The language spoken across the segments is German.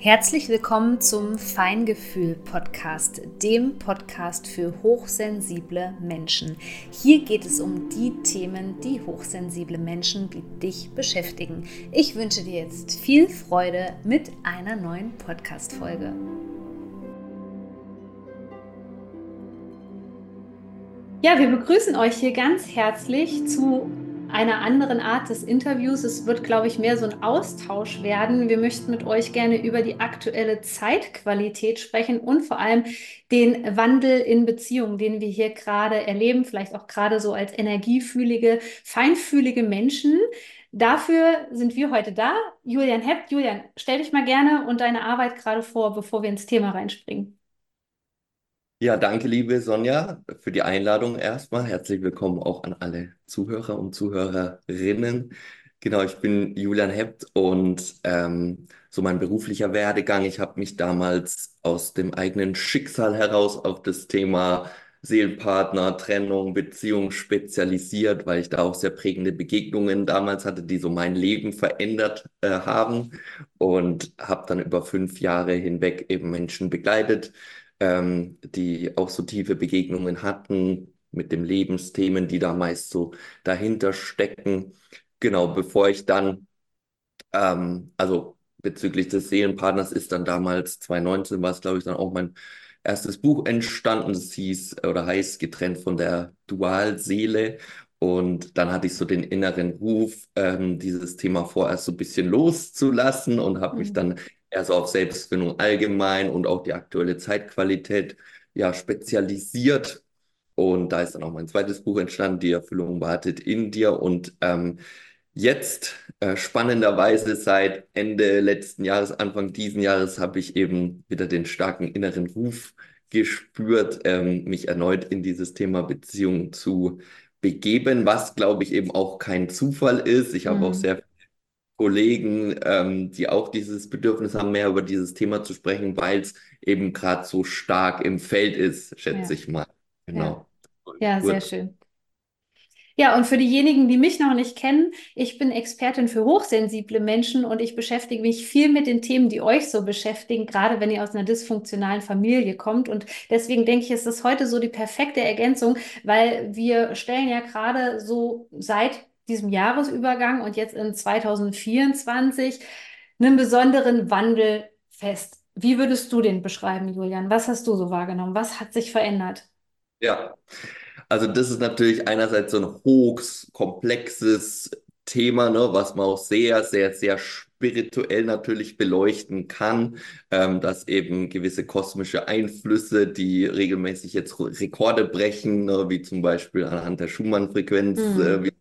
Herzlich willkommen zum Feingefühl Podcast, dem Podcast für hochsensible Menschen. Hier geht es um die Themen, die hochsensible Menschen wie dich beschäftigen. Ich wünsche dir jetzt viel Freude mit einer neuen Podcast-Folge. Ja, wir begrüßen euch hier ganz herzlich zu einer anderen Art des Interviews. Es wird, glaube ich, mehr so ein Austausch werden. Wir möchten mit euch gerne über die aktuelle Zeitqualität sprechen und vor allem den Wandel in Beziehungen, den wir hier gerade erleben, vielleicht auch gerade so als energiefühlige, feinfühlige Menschen. Dafür sind wir heute da. Julian Hepp. Julian, stell dich mal gerne und deine Arbeit gerade vor, bevor wir ins Thema reinspringen. Ja, danke, liebe Sonja, für die Einladung erstmal. Herzlich willkommen auch an alle Zuhörer und Zuhörerinnen. Genau, ich bin Julian Hept und ähm, so mein beruflicher Werdegang. Ich habe mich damals aus dem eigenen Schicksal heraus auf das Thema Seelenpartner, Trennung, Beziehung spezialisiert, weil ich da auch sehr prägende Begegnungen damals hatte, die so mein Leben verändert äh, haben und habe dann über fünf Jahre hinweg eben Menschen begleitet ähm, die auch so tiefe Begegnungen hatten mit den Lebensthemen, die da meist so dahinter stecken. Genau, bevor ich dann, ähm, also bezüglich des Seelenpartners ist dann damals 2019 war es, glaube ich, dann auch mein erstes Buch entstanden. Das hieß oder heißt Getrennt von der Dualseele. Und dann hatte ich so den inneren Ruf, ähm, dieses Thema vorerst so ein bisschen loszulassen und habe mhm. mich dann eher so auf Selbstfindung allgemein und auch die aktuelle Zeitqualität ja spezialisiert. Und da ist dann auch mein zweites Buch entstanden, Die Erfüllung wartet in dir. Und ähm, jetzt, äh, spannenderweise, seit Ende letzten Jahres, Anfang diesen Jahres, habe ich eben wieder den starken inneren Ruf gespürt, ähm, mich erneut in dieses Thema Beziehung zu begeben, was, glaube ich, eben auch kein Zufall ist. Ich habe mhm. auch sehr Kollegen, ähm, die auch dieses Bedürfnis haben, mehr über dieses Thema zu sprechen, weil es eben gerade so stark im Feld ist, schätze ja. ich mal. Genau. Ja, ja sehr schön. Ja, und für diejenigen, die mich noch nicht kennen, ich bin Expertin für hochsensible Menschen und ich beschäftige mich viel mit den Themen, die euch so beschäftigen, gerade wenn ihr aus einer dysfunktionalen Familie kommt. Und deswegen denke ich, ist das heute so die perfekte Ergänzung, weil wir stellen ja gerade so seit diesem Jahresübergang und jetzt in 2024 einen besonderen Wandel fest. Wie würdest du den beschreiben, Julian? Was hast du so wahrgenommen? Was hat sich verändert? Ja, also das ist natürlich einerseits so ein hochs komplexes Thema, ne, was man auch sehr, sehr, sehr spirituell natürlich beleuchten kann, ähm, dass eben gewisse kosmische Einflüsse, die regelmäßig jetzt Rekorde brechen, ne, wie zum Beispiel anhand der Schumann-Frequenz, mhm. äh, wie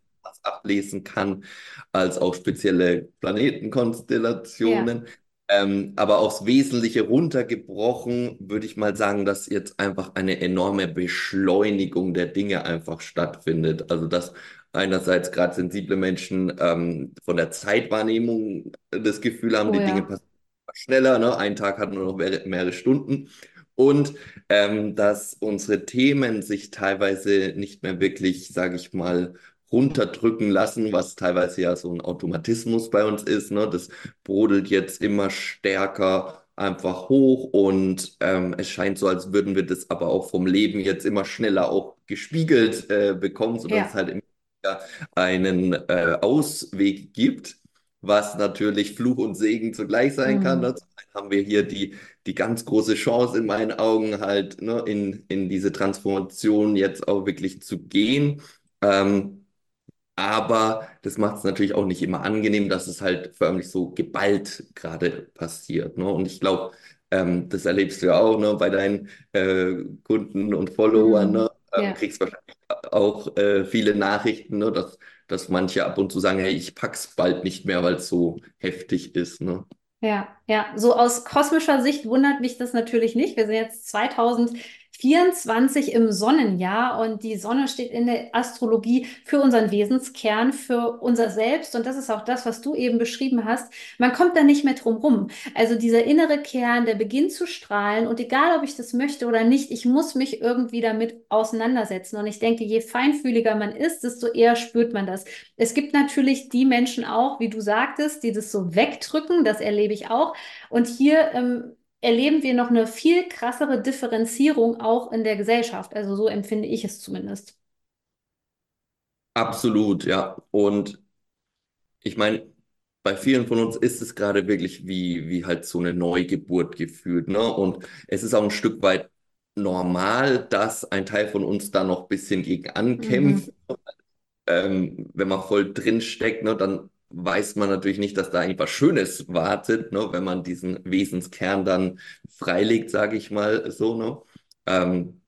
ablesen kann, als auch spezielle Planetenkonstellationen. Ja. Ähm, aber aufs Wesentliche runtergebrochen, würde ich mal sagen, dass jetzt einfach eine enorme Beschleunigung der Dinge einfach stattfindet. Also dass einerseits gerade sensible Menschen ähm, von der Zeitwahrnehmung das Gefühl haben, oh, die ja. Dinge passieren schneller. Ne? Ein Tag hat nur noch mehrere Stunden. Und ähm, dass unsere Themen sich teilweise nicht mehr wirklich, sage ich mal, runterdrücken lassen, was teilweise ja so ein Automatismus bei uns ist. Ne? Das brodelt jetzt immer stärker einfach hoch und ähm, es scheint so, als würden wir das aber auch vom Leben jetzt immer schneller auch gespiegelt äh, bekommen, sodass ja. es halt immer einen äh, Ausweg gibt, was natürlich Fluch und Segen zugleich sein mhm. kann. Dazu haben wir hier die, die ganz große Chance in meinen Augen halt ne, in, in diese Transformation jetzt auch wirklich zu gehen. Ähm, aber das macht es natürlich auch nicht immer angenehm, dass es halt förmlich so geballt gerade passiert. Ne? Und ich glaube, ähm, das erlebst du ja auch ne, bei deinen äh, Kunden und Followern. Ne? Ähm, ja. Kriegst wahrscheinlich auch äh, viele Nachrichten, ne, dass, dass manche ab und zu sagen, hey, ich pack's bald nicht mehr, weil es so heftig ist. Ne? Ja, ja, so aus kosmischer Sicht wundert mich das natürlich nicht. Wir sind jetzt 2000 24 im Sonnenjahr und die Sonne steht in der Astrologie für unseren Wesenskern, für unser Selbst und das ist auch das, was du eben beschrieben hast. Man kommt da nicht mehr drum rum. Also dieser innere Kern, der beginnt zu strahlen und egal, ob ich das möchte oder nicht, ich muss mich irgendwie damit auseinandersetzen und ich denke, je feinfühliger man ist, desto eher spürt man das. Es gibt natürlich die Menschen auch, wie du sagtest, die das so wegdrücken, das erlebe ich auch und hier ähm, erleben wir noch eine viel krassere Differenzierung auch in der Gesellschaft. Also so empfinde ich es zumindest. Absolut, ja. Und ich meine, bei vielen von uns ist es gerade wirklich wie, wie halt so eine Neugeburt gefühlt. Ne? Und es ist auch ein Stück weit normal, dass ein Teil von uns da noch ein bisschen gegen ankämpft. Mhm. Ähm, wenn man voll drin steckt, ne, dann weiß man natürlich nicht, dass da eigentlich was Schönes wartet, ne, wenn man diesen Wesenskern dann freilegt, sage ich mal so. Ne? Ähm,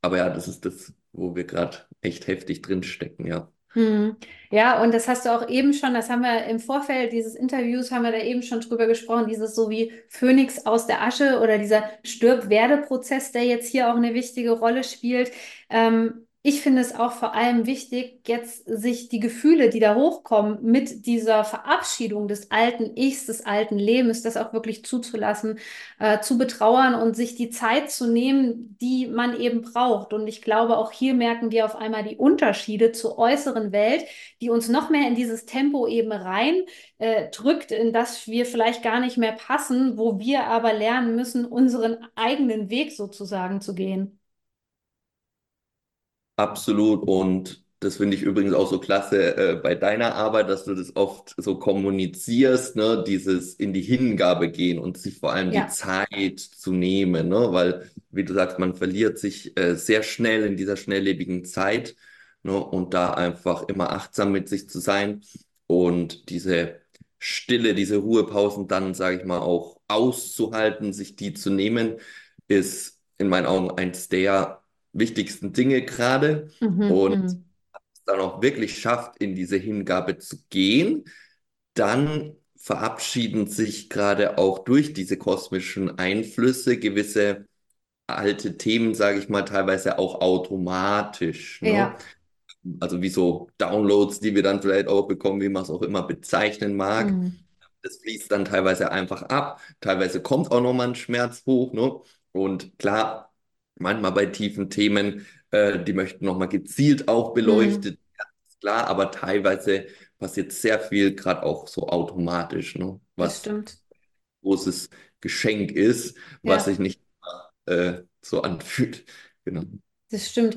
aber ja, das ist das, wo wir gerade echt heftig drin stecken, ja. Hm. Ja, und das hast du auch eben schon, das haben wir im Vorfeld dieses Interviews, haben wir da eben schon drüber gesprochen, dieses so wie Phönix aus der Asche oder dieser Stirb-Werde-Prozess, der jetzt hier auch eine wichtige Rolle spielt. Ähm, ich finde es auch vor allem wichtig, jetzt sich die Gefühle, die da hochkommen, mit dieser Verabschiedung des alten Ichs, des alten Lebens, das auch wirklich zuzulassen, äh, zu betrauern und sich die Zeit zu nehmen, die man eben braucht. Und ich glaube, auch hier merken wir auf einmal die Unterschiede zur äußeren Welt, die uns noch mehr in dieses Tempo eben rein äh, drückt, in das wir vielleicht gar nicht mehr passen, wo wir aber lernen müssen, unseren eigenen Weg sozusagen zu gehen. Absolut. Und das finde ich übrigens auch so klasse äh, bei deiner Arbeit, dass du das oft so kommunizierst, ne? dieses in die Hingabe gehen und sich vor allem ja. die Zeit zu nehmen, ne? weil, wie du sagst, man verliert sich äh, sehr schnell in dieser schnelllebigen Zeit ne? und da einfach immer achtsam mit sich zu sein und diese Stille, diese Ruhepausen dann, sage ich mal, auch auszuhalten, sich die zu nehmen, ist in meinen Augen eins der wichtigsten Dinge gerade mhm, und mhm. dann auch wirklich schafft, in diese Hingabe zu gehen, dann verabschieden sich gerade auch durch diese kosmischen Einflüsse gewisse alte Themen, sage ich mal, teilweise auch automatisch. Ne? Ja. Also wie so Downloads, die wir dann vielleicht auch bekommen, wie man es auch immer bezeichnen mag. Mhm. Das fließt dann teilweise einfach ab. Teilweise kommt auch nochmal ein Schmerz hoch. Ne? Und klar, manchmal bei tiefen Themen, äh, die möchten nochmal gezielt auch beleuchtet mhm. ist klar, aber teilweise passiert sehr viel, gerade auch so automatisch, ne? was ein großes Geschenk ist, was ja. sich nicht äh, so anfühlt. Genau. Das stimmt.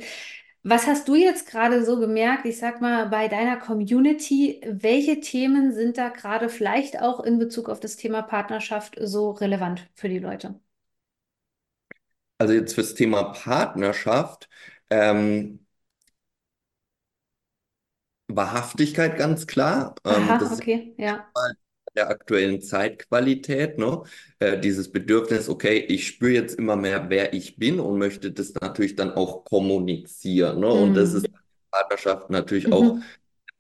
Was hast du jetzt gerade so gemerkt, ich sag mal, bei deiner Community? Welche Themen sind da gerade vielleicht auch in Bezug auf das Thema Partnerschaft so relevant für die Leute? Also jetzt fürs Thema Partnerschaft, ähm, Wahrhaftigkeit ganz klar. Ähm, Aha, das okay, ist ja. Der aktuellen Zeitqualität, ne? Äh, dieses Bedürfnis, okay, ich spüre jetzt immer mehr, wer ich bin und möchte das natürlich dann auch kommunizieren. Ne? Mhm. Und das mhm. ist in Partnerschaft natürlich mhm. auch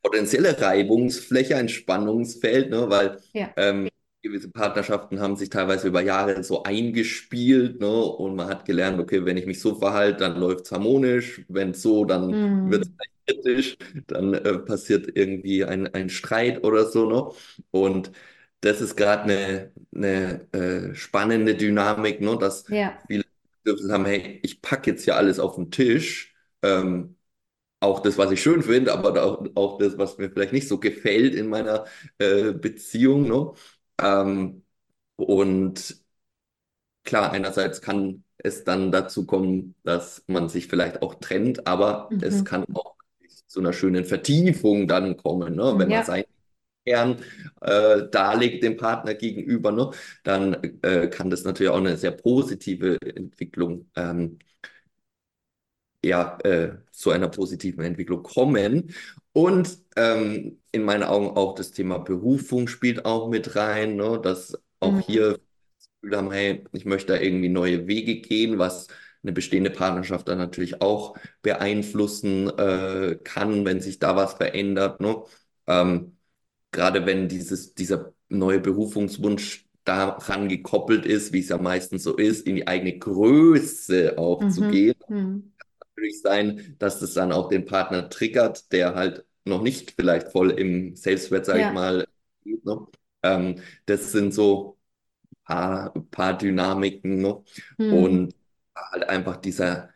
potenzielle Reibungsfläche, ein Spannungsfeld, ne? weil ja. ähm, gewisse Partnerschaften haben sich teilweise über Jahre so eingespielt, ne? Und man hat gelernt, okay, wenn ich mich so verhalte, dann läuft es harmonisch, wenn es so, dann mm. wird es kritisch, dann äh, passiert irgendwie ein, ein Streit oder so, ne? Und das ist gerade eine, eine äh, spannende Dynamik, ne? dass ja. viele Bedürfnisse haben, hey, ich packe jetzt hier alles auf den Tisch, ähm, auch das, was ich schön finde, aber auch, auch das, was mir vielleicht nicht so gefällt in meiner äh, Beziehung. Ne? Ähm, und klar, einerseits kann es dann dazu kommen, dass man sich vielleicht auch trennt, aber mhm. es kann auch zu einer schönen Vertiefung dann kommen, ne? wenn ja. man sein Kern äh, darlegt dem Partner gegenüber, ne? dann äh, kann das natürlich auch eine sehr positive Entwicklung ähm, ja, äh, zu einer positiven Entwicklung kommen. Und ähm, in meinen Augen auch das Thema Berufung spielt auch mit rein, ne? dass auch mhm. hier das Gefühl haben, hey, ich möchte da irgendwie neue Wege gehen, was eine bestehende Partnerschaft dann natürlich auch beeinflussen äh, kann, wenn sich da was verändert. Ne? Ähm, gerade wenn dieses, dieser neue Berufungswunsch daran gekoppelt ist, wie es ja meistens so ist, in die eigene Größe auch mhm. zu gehen. Mhm. Kann natürlich sein, dass das dann auch den Partner triggert, der halt noch nicht vielleicht voll im Selbstwert, sage ja. ich mal. Ne? Ähm, das sind so ein paar, paar Dynamiken ne? Mhm. und halt einfach dieser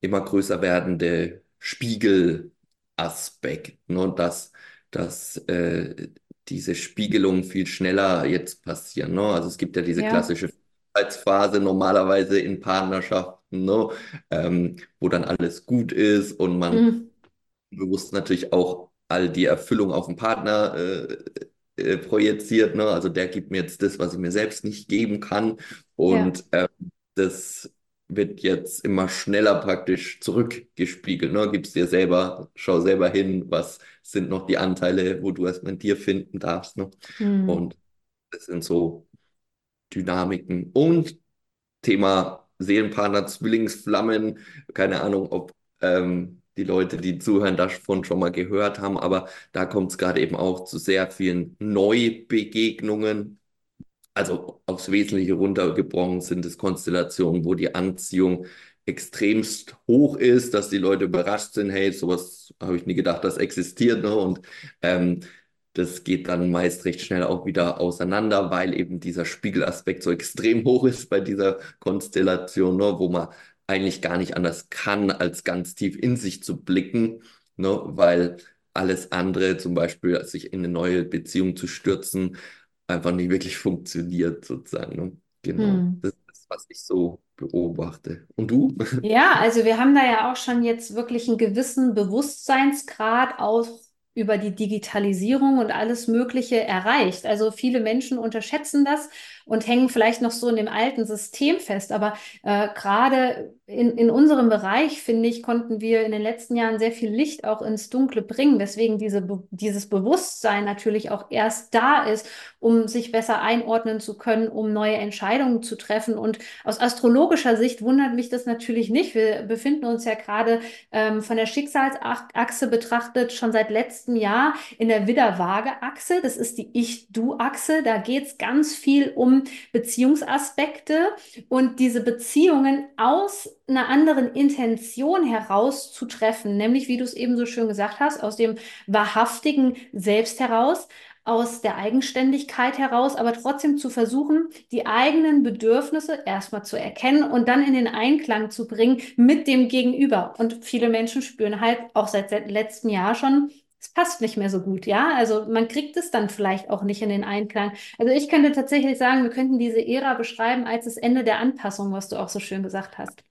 immer größer werdende Spiegelaspekt, ne? dass, dass äh, diese Spiegelungen viel schneller jetzt passieren. Ne? Also es gibt ja diese ja. klassische Phase normalerweise in Partnerschaften, ne? Ähm, wo dann alles gut ist und man mhm. bewusst natürlich auch all die Erfüllung auf den Partner äh, äh, projiziert. Ne? Also der gibt mir jetzt das, was ich mir selbst nicht geben kann. Und ja. ähm, das wird jetzt immer schneller praktisch zurückgespiegelt. Ne? Gib's dir selber, schau selber hin, was sind noch die Anteile, wo du erstmal in dir finden darfst. Ne? Mhm. Und das sind so Dynamiken. Und Thema Seelenpartner, Zwillingsflammen, keine Ahnung, ob ähm, die Leute, die zuhören, davon schon mal gehört haben, aber da kommt es gerade eben auch zu sehr vielen Neubegegnungen also aufs Wesentliche runtergebrochen sind es Konstellationen, wo die Anziehung extremst hoch ist, dass die Leute überrascht sind, hey, sowas habe ich nie gedacht, das existiert. Ne? Und ähm, das geht dann meist recht schnell auch wieder auseinander, weil eben dieser Spiegelaspekt so extrem hoch ist bei dieser Konstellation, ne? wo man eigentlich gar nicht anders kann, als ganz tief in sich zu blicken, ne? weil alles andere, zum Beispiel sich in eine neue Beziehung zu stürzen, einfach nicht wirklich funktioniert, sozusagen. Ne? Genau. Hm. Das ist, was ich so beobachte. Und du? Ja, also wir haben da ja auch schon jetzt wirklich einen gewissen Bewusstseinsgrad auch über die Digitalisierung und alles Mögliche erreicht. Also viele Menschen unterschätzen das und hängen vielleicht noch so in dem alten System fest. Aber äh, gerade in, in unserem Bereich, finde ich, konnten wir in den letzten Jahren sehr viel Licht auch ins Dunkle bringen, weswegen diese, dieses Bewusstsein natürlich auch erst da ist, um sich besser einordnen zu können, um neue Entscheidungen zu treffen. Und aus astrologischer Sicht wundert mich das natürlich nicht. Wir befinden uns ja gerade ähm, von der Schicksalsachse betrachtet schon seit letztem Jahr in der Widder-Waage-Achse. Das ist die Ich-Du-Achse. Da geht es ganz viel um Beziehungsaspekte und diese Beziehungen aus einer anderen Intention heraus zu treffen, nämlich wie du es eben so schön gesagt hast, aus dem wahrhaftigen Selbst heraus, aus der Eigenständigkeit heraus, aber trotzdem zu versuchen, die eigenen Bedürfnisse erstmal zu erkennen und dann in den Einklang zu bringen mit dem Gegenüber. Und viele Menschen spüren halt auch seit letztem Jahr schon, es passt nicht mehr so gut, ja. Also man kriegt es dann vielleicht auch nicht in den Einklang. Also ich könnte tatsächlich sagen, wir könnten diese Ära beschreiben als das Ende der Anpassung, was du auch so schön gesagt hast.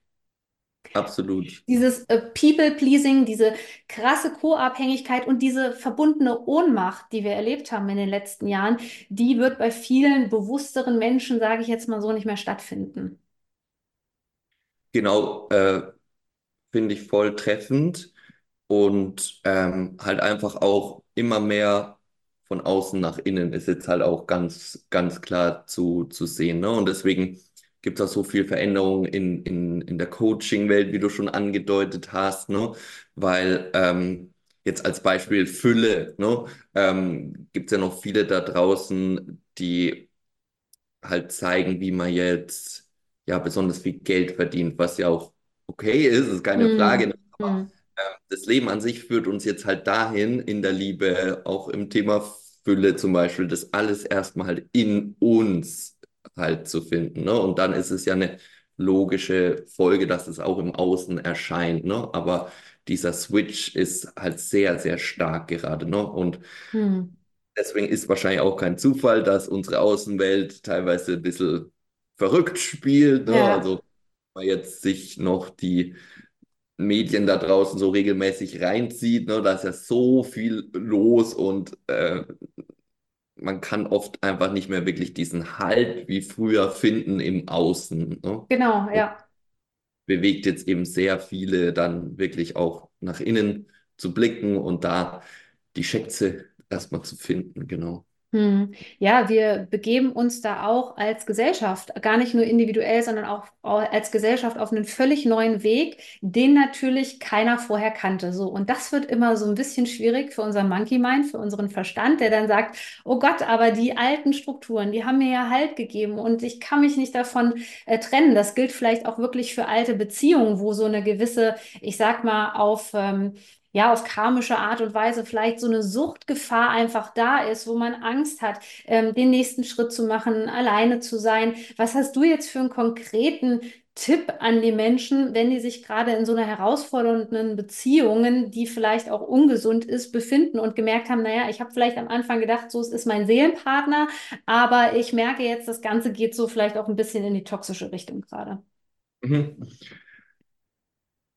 Absolut. Dieses äh, People-Pleasing, diese krasse Co-Abhängigkeit und diese verbundene Ohnmacht, die wir erlebt haben in den letzten Jahren, die wird bei vielen bewussteren Menschen, sage ich jetzt mal so, nicht mehr stattfinden. Genau, äh, finde ich voll treffend und ähm, halt einfach auch immer mehr von außen nach innen ist jetzt halt auch ganz, ganz klar zu, zu sehen. Ne? Und deswegen gibt es auch so viel Veränderung in, in, in der Coaching-Welt, wie du schon angedeutet hast, ne? weil ähm, jetzt als Beispiel Fülle, ne? ähm, gibt es ja noch viele da draußen, die halt zeigen, wie man jetzt ja besonders viel Geld verdient, was ja auch okay ist, ist keine mm. Frage. Ne? Aber mm das Leben an sich führt uns jetzt halt dahin, in der Liebe, auch im Thema Fülle zum Beispiel, das alles erstmal halt in uns halt zu finden. Ne? Und dann ist es ja eine logische Folge, dass es auch im Außen erscheint. Ne? Aber dieser Switch ist halt sehr, sehr stark gerade. Ne? Und hm. deswegen ist wahrscheinlich auch kein Zufall, dass unsere Außenwelt teilweise ein bisschen verrückt spielt. Ne? Ja. Also man jetzt sich noch die Medien da draußen so regelmäßig reinzieht. Ne? Da ist ja so viel los und äh, man kann oft einfach nicht mehr wirklich diesen Halt wie früher finden im Außen. Ne? Genau, ja. bewegt jetzt eben sehr viele dann wirklich auch nach innen zu blicken und da die Schätze erstmal zu finden, genau. Hm. Ja, wir begeben uns da auch als Gesellschaft, gar nicht nur individuell, sondern auch als Gesellschaft auf einen völlig neuen Weg, den natürlich keiner vorher kannte. So. Und das wird immer so ein bisschen schwierig für unser Monkey Mind, für unseren Verstand, der dann sagt, oh Gott, aber die alten Strukturen, die haben mir ja Halt gegeben und ich kann mich nicht davon äh, trennen. Das gilt vielleicht auch wirklich für alte Beziehungen, wo so eine gewisse, ich sag mal, auf ähm, ja, auf karmische Art und Weise vielleicht so eine Suchtgefahr einfach da ist, wo man Angst hat, ähm, den nächsten Schritt zu machen, alleine zu sein. Was hast du jetzt für einen konkreten Tipp an die Menschen, wenn die sich gerade in so einer herausfordernden Beziehungen, die vielleicht auch ungesund ist, befinden und gemerkt haben, naja, ich habe vielleicht am Anfang gedacht, so es ist mein Seelenpartner, aber ich merke jetzt, das Ganze geht so vielleicht auch ein bisschen in die toxische Richtung gerade. Mhm.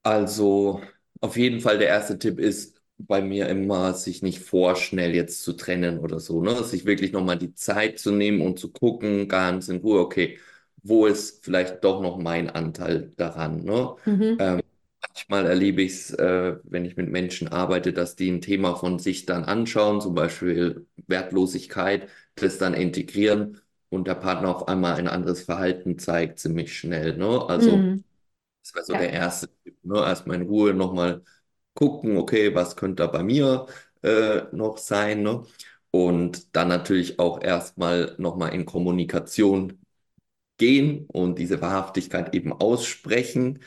Also auf jeden Fall der erste Tipp ist bei mir immer, sich nicht vorschnell jetzt zu trennen oder so, ne? Sich wirklich nochmal die Zeit zu nehmen und zu gucken, ganz in Ruhe, okay, wo ist vielleicht doch noch mein Anteil daran, ne? Mhm. Ähm, manchmal erlebe ich es, äh, wenn ich mit Menschen arbeite, dass die ein Thema von sich dann anschauen, zum Beispiel Wertlosigkeit, das dann integrieren und der Partner auf einmal ein anderes Verhalten zeigt, ziemlich schnell, ne? Also Mhm. Das wäre so Ja. der erste Tipp. Ne? Erstmal in Ruhe nochmal gucken, okay, was könnte da bei mir äh, noch sein. Ne? Und dann natürlich auch erstmal nochmal in Kommunikation gehen und diese Wahrhaftigkeit eben aussprechen.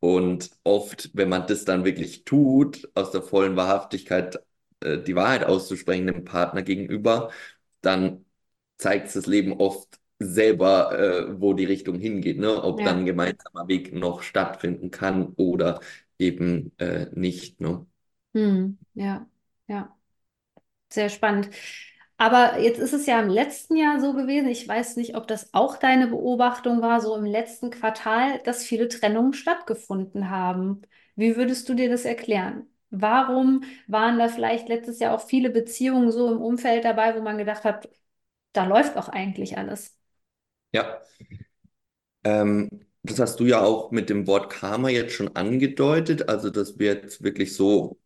Und oft, wenn man das dann wirklich tut, aus der vollen Wahrhaftigkeit äh, die Wahrheit auszusprechen dem Partner gegenüber, dann zeigt es das Leben oft selber, äh, wo die Richtung hingeht, ne? Ob dann Ja. ein gemeinsamer Weg noch stattfinden kann oder eben äh, nicht, ne? Hm. Ja. Ja. Sehr spannend. Aber jetzt ist es ja im letzten Jahr so gewesen, ich weiß nicht, ob das auch deine Beobachtung war, so im letzten Quartal, dass viele Trennungen stattgefunden haben. Wie würdest du dir das erklären? Warum waren da vielleicht letztes Jahr auch viele Beziehungen so im Umfeld dabei, wo man gedacht hat, da läuft auch eigentlich alles? Ja. Ähm, das hast du ja auch mit dem Wort Karma jetzt schon angedeutet, also dass wir jetzt wirklich so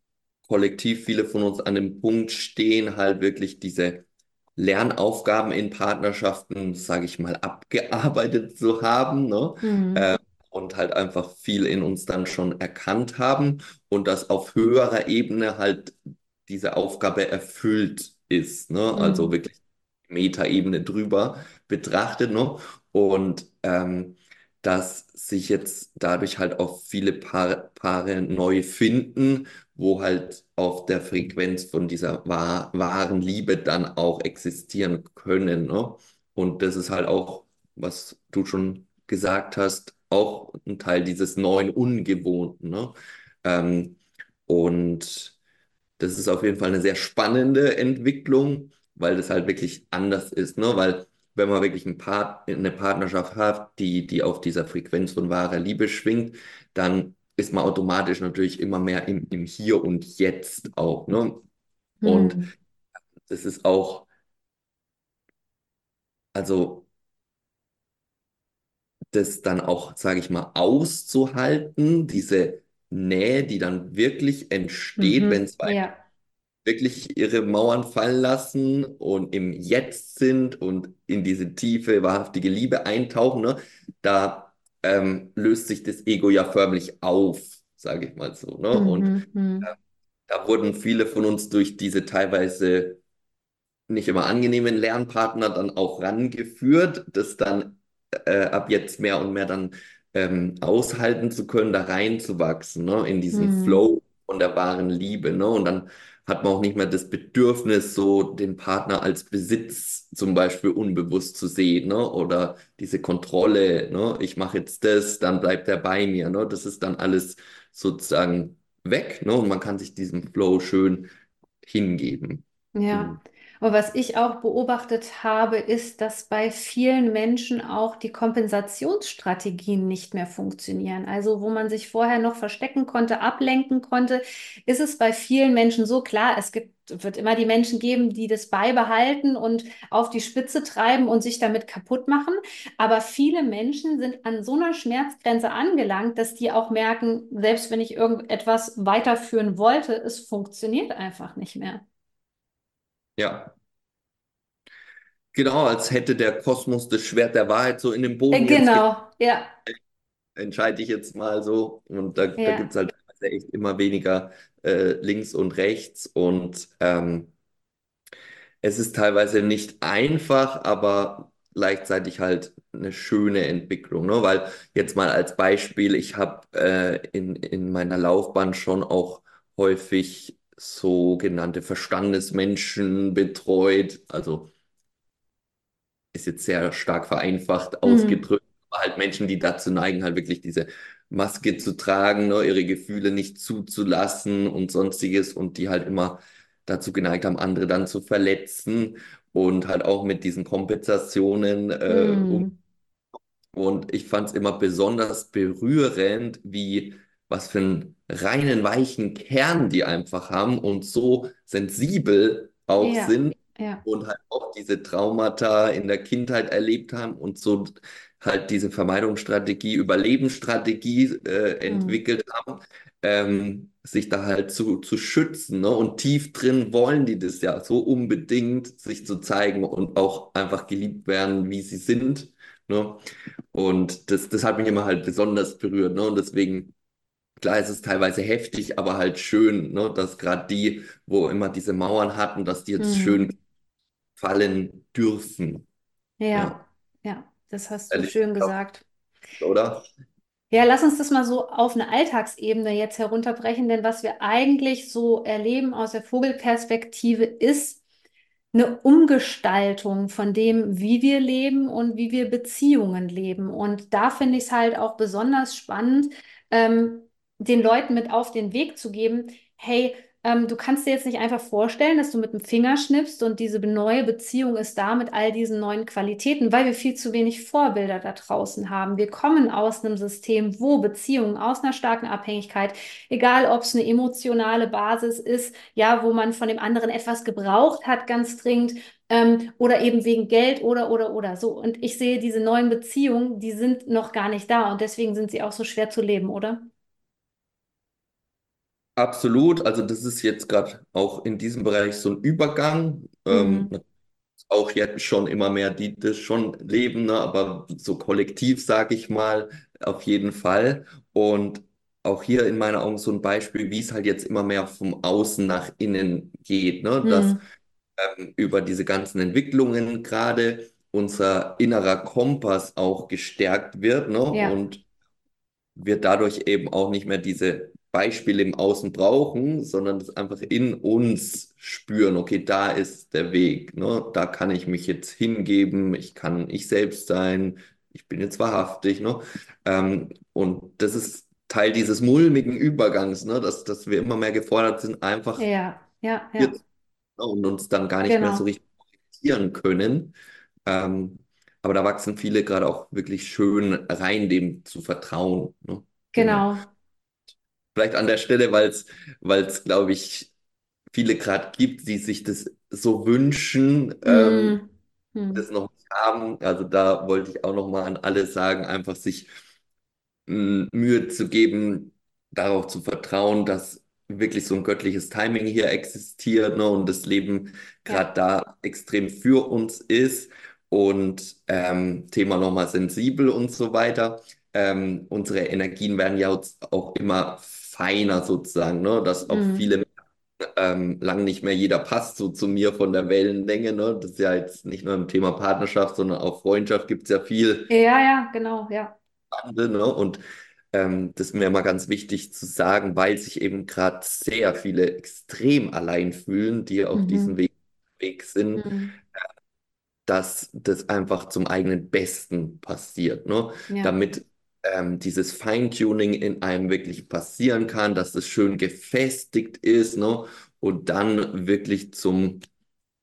kollektiv viele von uns an dem Punkt stehen, halt wirklich diese Lernaufgaben in Partnerschaften, sage ich mal, abgearbeitet zu haben, ne? Hm. Äh, und halt einfach viel in uns dann schon erkannt haben und dass auf höherer Ebene halt diese Aufgabe erfüllt ist, ne? Also Hm. wirklich Metaebene drüber betrachtet, ne? Und ähm, dass sich jetzt dadurch halt auch viele Paar, Paare neu finden, wo halt auf der Frequenz von dieser wahr, wahren Liebe dann auch existieren können, ne? Und das ist halt auch, was du schon gesagt hast, auch ein Teil dieses neuen Ungewohnten, ne? Ähm, und das ist auf jeden Fall eine sehr spannende Entwicklung, weil das halt wirklich anders ist, ne? Weil wenn man wirklich ein Part, eine Partnerschaft hat, die, die auf dieser Frequenz von wahrer Liebe schwingt, dann ist man automatisch natürlich immer mehr im, im Hier und Jetzt auch, ne? Und Hm. das ist auch, also das dann auch, sage ich mal, auszuhalten, diese Nähe, die dann wirklich entsteht, wenn Mhm. zwei Ja. Wirklich ihre Mauern fallen lassen und im Jetzt sind und in diese tiefe, wahrhaftige Liebe eintauchen, ne? Da ähm, löst sich das Ego ja förmlich auf, sage ich mal so, ne? Und Mhm. Mhm. da wurden viele von uns durch diese teilweise nicht immer angenehmen Lernpartner dann auch rangeführt, das dann äh, ab jetzt mehr und mehr dann ähm, aushalten zu können, da reinzuwachsen, ne, in diesen Mhm. Flow von der wahren Liebe, ne, und dann hat man auch nicht mehr das Bedürfnis, so den Partner als Besitz zum Beispiel unbewusst zu sehen, ne, oder diese Kontrolle, ne, ich mache jetzt das, dann bleibt er bei mir, ne, das ist dann alles sozusagen weg, ne, und man kann sich diesem Flow schön hingeben. Ja, Hm. Und was ich auch beobachtet habe, ist, dass bei vielen Menschen auch die Kompensationsstrategien nicht mehr funktionieren. Also wo man sich vorher noch verstecken konnte, ablenken konnte, ist es bei vielen Menschen so klar, es gibt, wird immer die Menschen geben, die das beibehalten und auf die Spitze treiben und sich damit kaputt machen. Aber viele Menschen sind an so einer Schmerzgrenze angelangt, dass die auch merken, selbst wenn ich irgendetwas weiterführen wollte, es funktioniert einfach nicht mehr. Ja, Genau, als hätte der Kosmos das Schwert der Wahrheit so in den Äh, Boden jetzt ge- genau, ja, entscheide ich jetzt mal so. Und da, da gibt es halt echt immer weniger äh, links und rechts. Und ähm, es ist teilweise nicht einfach, aber gleichzeitig halt eine schöne Entwicklung. Ne? Weil jetzt mal als Beispiel, ich habe äh, in, in meiner Laufbahn schon auch häufig sogenannte Verstandesmenschen betreut. Also ist jetzt sehr stark vereinfacht Hm, ausgedrückt, aber halt Menschen, die dazu neigen, halt wirklich diese Maske zu tragen, ne, ihre Gefühle nicht zuzulassen und sonstiges und die halt immer dazu geneigt haben, andere dann zu verletzen und halt auch mit diesen Kompensationen äh, um hm, und ich fand es immer besonders berührend, wie was für einen reinen, weichen Kern die einfach haben und so sensibel auch ja, sind ja. und halt auch diese Traumata in der Kindheit erlebt haben und so halt diese Vermeidungsstrategie, Überlebensstrategie äh, Hm, entwickelt haben, ähm, sich da halt zu, zu schützen. Ne? Und tief drin wollen die das ja so unbedingt, sich zu zeigen und auch einfach geliebt werden, wie sie sind. Ne? Und das, das hat mich immer halt besonders berührt. Ne? Und deswegen, klar, es ist teilweise heftig, aber halt schön, ne? Dass gerade die, wo immer diese Mauern hatten, dass die jetzt hm. schön fallen dürfen. Ja, Ja, ja, das hast du ehrlich, schön gesagt. oder? Ja, lass uns das mal so auf eine Alltagsebene jetzt herunterbrechen, denn was wir eigentlich so erleben aus der Vogelperspektive ist eine Umgestaltung von dem, wie wir leben und wie wir Beziehungen leben. Und da finde ich es halt auch besonders spannend, ähm, den Leuten mit auf den Weg zu geben, hey, ähm, du kannst dir jetzt nicht einfach vorstellen, dass du mit dem Finger schnippst und diese neue Beziehung ist da mit all diesen neuen Qualitäten, weil wir viel zu wenig Vorbilder da draußen haben. Wir kommen aus einem System, wo Beziehungen aus einer starken Abhängigkeit, egal ob es eine emotionale Basis ist, ja, wo man von dem anderen etwas gebraucht hat, ganz dringend, ähm, oder eben wegen Geld oder, oder, oder so. Und ich sehe diese neuen Beziehungen, die sind noch gar nicht da und deswegen sind sie auch so schwer zu leben, oder? Absolut. Also das ist jetzt gerade auch in diesem Bereich so ein Übergang. Ähm, Hm, auch jetzt schon immer mehr, die das schon leben, ne? Aber so kollektiv, sage ich mal, auf jeden Fall. Und auch hier in meinen Augen so ein Beispiel, wie es halt jetzt immer mehr vom Außen nach innen geht, ne? Dass hm, ähm, über diese ganzen Entwicklungen gerade unser innerer Kompass auch gestärkt wird, ne? ja, Und wir dadurch eben auch nicht mehr diese Beispiele im Außen brauchen, sondern das einfach in uns spüren, okay, da ist der Weg, ne? Da kann ich mich jetzt hingeben, ich kann ich selbst sein, ich bin jetzt wahrhaftig, ne? Ähm, und das ist Teil dieses mulmigen Übergangs, ne? Dass, dass wir immer mehr gefordert sind, einfach ja, ja, ja, und uns dann gar nicht mehr so genau, richtig orientieren können. Ähm, aber da wachsen viele gerade auch wirklich schön rein, dem zu vertrauen. Ne? Genau. genau. Vielleicht an der Stelle, weil es, weil es, glaube ich, viele gerade gibt, die sich das so wünschen, ähm, Hm, hm, das noch nicht haben. Also da wollte ich auch noch mal an alle sagen, einfach sich mh, Mühe zu geben, darauf zu vertrauen, dass wirklich so ein göttliches Timing hier existiert, ne, und das Leben ja, gerade da extrem für uns ist. Und ähm, Thema nochmal sensibel und so weiter. Ähm, unsere Energien werden ja auch immer feiner sozusagen, ne? Dass auch hm. viele ähm, lang nicht mehr jeder passt so zu mir von der Wellenlänge. Ne? Das ist ja jetzt nicht nur im Thema Partnerschaft, sondern auch Freundschaft gibt es ja viel Ja, ja, genau, ja. Wandel, ne? Und ähm, das ist mir immer ganz wichtig zu sagen, weil sich eben gerade sehr viele extrem allein fühlen, die auf diesem Mhm. Weg, Weg sind, Hm. dass das einfach zum eigenen Besten passiert, ne? Ja. Damit ähm, dieses Feintuning in einem wirklich passieren kann, dass es schön gefestigt ist, ne? Und dann wirklich zum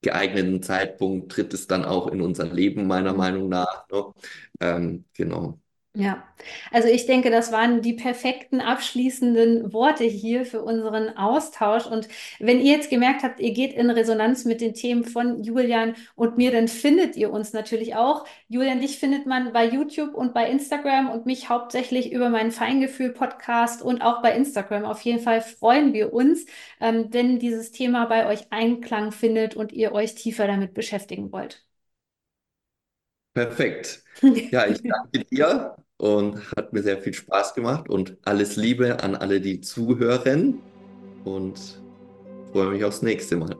geeigneten Zeitpunkt tritt es dann auch in unser Leben, meiner Hm. Meinung nach, ne? Ähm, genau. Ja, also ich denke, das waren die perfekten abschließenden Worte hier für unseren Austausch. Und wenn ihr jetzt gemerkt habt, ihr geht in Resonanz mit den Themen von Julian und mir, dann findet ihr uns natürlich auch. Julian, dich findet man bei YouTube und bei Instagram und mich hauptsächlich über meinen Feingefühl-Podcast und auch bei Instagram. Auf jeden Fall freuen wir uns, ähm, wenn dieses Thema bei euch Einklang findet und ihr euch tiefer damit beschäftigen wollt. Perfekt. Ja, ich danke dir und hat mir sehr viel Spaß gemacht und alles Liebe an alle, die zuhören und freue mich aufs nächste Mal.